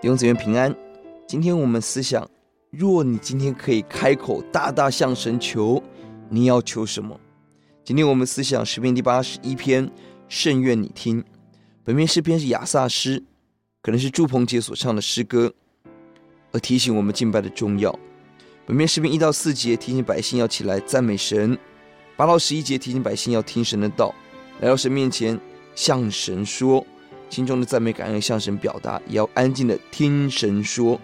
弟兄姊妹平安。今天我们思想：若你今天可以开口大大向神求，你要求什么？今天我们思想诗篇第八十一篇，甚愿你听。本篇诗篇是亚萨诗，可能是祝鹏杰所唱的诗歌，而提醒我们敬拜的重要。本篇诗篇一到四节提醒百姓要起来赞美神，八到十一节提醒百姓要听神的道，来到神面前向神说。心中的赞美感恩向神表达，也要安静的听神说，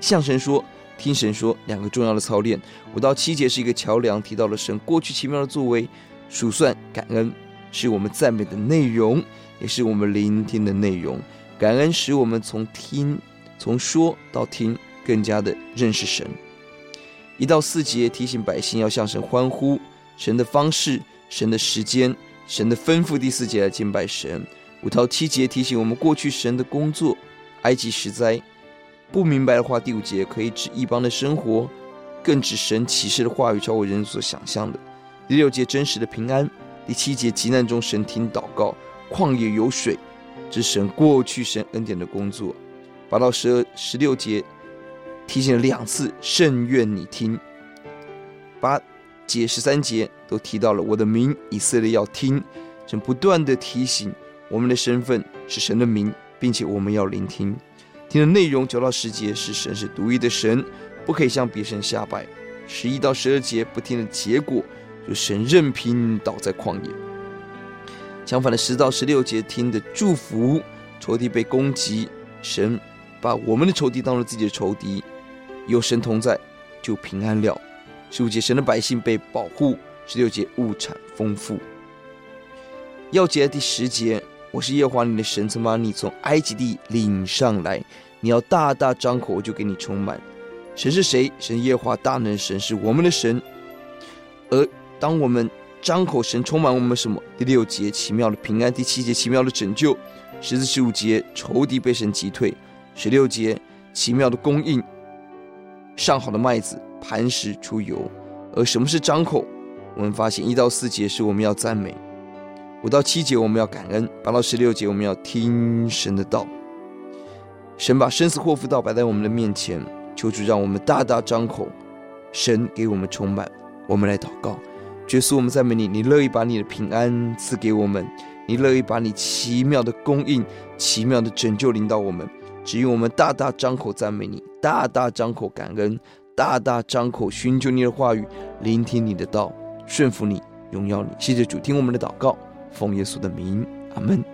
向神说，听神说，两个重要的操练。五到七节是一个桥梁，提到了神过去奇妙的作为，数算感恩是我们赞美的内容，也是我们聆听的内容。感恩使我们从听、从说到听，更加的认识神。一到四节提醒百姓要向神欢呼，神的方式、神的时间、神的吩咐。第四节来敬拜神。五到七节提醒我们过去神的工作，埃及十灾，不明白的话，第五节可以指异邦的生活，更指神启示的话语超过人所想象的。第六节真实的平安，第七节急难中神听祷告，旷野有水，这是神过去神恩典的工作。八到十二、十六节提醒了两次，甚愿你听。八节、十三节都提到了我的名以色列要听，正不断的提醒。我们的身份是神的名，并且我们要聆听。听的内容九到十节是神是独一的神，不可以向别神下拜。十一到十二节不听的结果，就神任凭倒在旷野。相反的十到十六节听的祝福，仇敌被攻击，神把我们的仇敌当作自己的仇敌，有神同在就平安了。十五节神的百姓被保护，十六节物产丰富。要节第十节。我是耶和华你的神，曾把你从埃及地领上来。你要大大张口，我就给你充满。神是谁？神耶和华大能神是我们的神。而当我们张口，神充满我们什么？第六节奇妙的平安，第七节奇妙的拯救，十四十五节仇敌被神击退，十六节奇妙的供应，上好的麦子，磐石出油。而什么是张口？我们发现一到四节是我们要赞美。五到七节我们要感恩，八到十六节我们要听神的道。神把生死祸福道摆在我们的面前，求主让我们大大张口，神给我们充满。我们来祷告，耶稣，我们赞美你，你乐意把你的平安赐给我们，你乐意把你奇妙的供应、奇妙的拯救领到我们，只因我们大大张口赞美你，大大张口感恩，大大张口寻求你的话语，聆听你的道，顺服你，荣耀你。谢谢主，听我们的祷告。奉耶稣的名，阿门。